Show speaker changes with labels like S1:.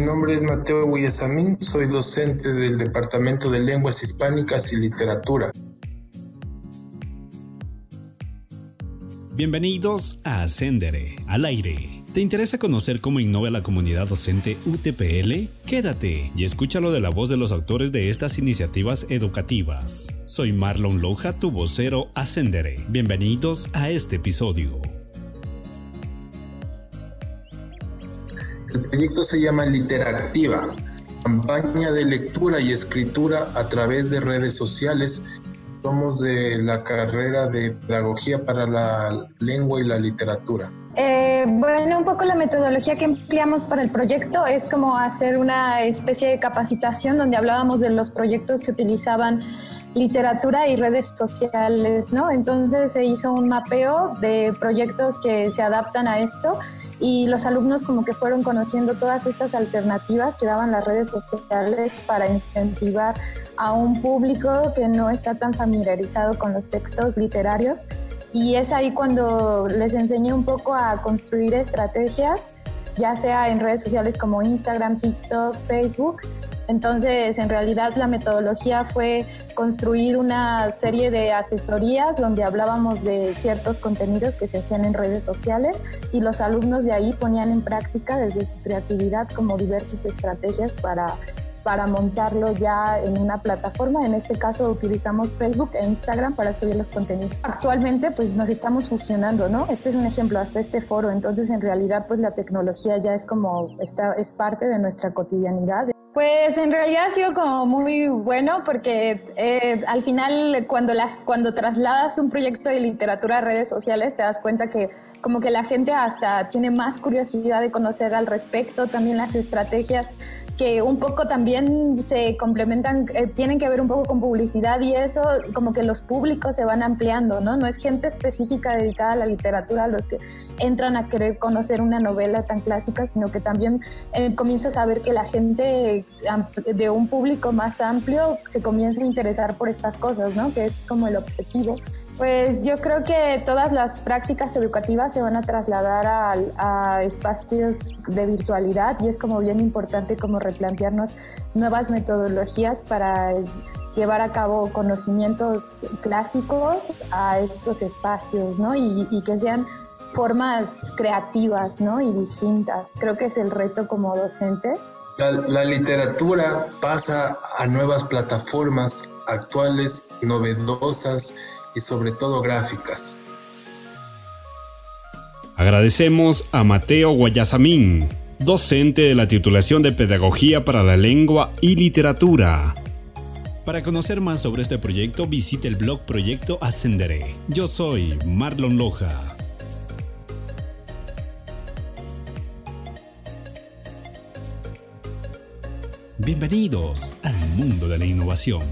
S1: Mi nombre es Mateo Guillasamín, soy docente del Departamento de Lenguas Hispánicas y Literatura.
S2: Bienvenidos a Ascendere, al aire. ¿Te interesa conocer cómo innova la comunidad docente UTPL? Quédate y escúchalo de la voz de los autores de estas iniciativas educativas. Soy Marlon Loja, tu vocero Ascendere. Bienvenidos a este episodio.
S1: El proyecto se llama Literactiva, campaña de lectura y escritura a través de redes sociales somos de la carrera de Pedagogía para la Lengua y la Literatura.
S3: Eh, bueno, un poco la metodología que empleamos para el proyecto es como hacer una especie de capacitación donde hablábamos de los proyectos que utilizaban literatura y redes sociales, ¿no? Entonces se hizo un mapeo de proyectos que se adaptan a esto y los alumnos como que fueron conociendo todas estas alternativas que daban las redes sociales para incentivar a un público que no está tan familiarizado con los textos literarios y es ahí cuando les enseñé un poco a construir estrategias, ya sea en redes sociales como Instagram, TikTok, Facebook. Entonces, en realidad la metodología fue construir una serie de asesorías donde hablábamos de ciertos contenidos que se hacían en redes sociales y los alumnos de ahí ponían en práctica desde su creatividad como diversas estrategias para para montarlo ya en una plataforma. En este caso utilizamos Facebook e Instagram para subir los contenidos. Actualmente pues nos estamos fusionando, ¿no? Este es un ejemplo, hasta este foro. Entonces en realidad pues la tecnología ya es como, está, es parte de nuestra cotidianidad. Pues en realidad ha sido como muy bueno porque eh, al final cuando, la, cuando trasladas un proyecto de literatura a redes sociales te das cuenta que como que la gente hasta tiene más curiosidad de conocer al respecto, también las estrategias que un poco también se complementan, eh, tienen que ver un poco con publicidad y eso, como que los públicos se van ampliando, ¿no? No es gente específica dedicada a la literatura los que entran a querer conocer una novela tan clásica, sino que también eh, comienzas a ver que la gente de un público más amplio se comienza a interesar por estas cosas, ¿no? Que es como el objetivo. Pues yo creo que todas las prácticas educativas se van a trasladar a, espacios de virtualidad y es como bien importante como replantearnos nuevas metodologías para llevar a cabo conocimientos clásicos a estos espacios, ¿no? Y, y que sean formas creativas, ¿no? Y distintas. Creo que es el reto como docentes.
S1: La, la, literatura pasa a nuevas plataformas actuales, novedosas y sobre todo gráficas.
S2: Agradecemos a Mateo Guayasamín, docente de la titulación de Pedagogía para la Lengua y Literatura. Para conocer más sobre este proyecto, visite el blog Proyecto Ascenderé. Yo soy Marlon Loja. Bienvenidos al mundo de la innovación.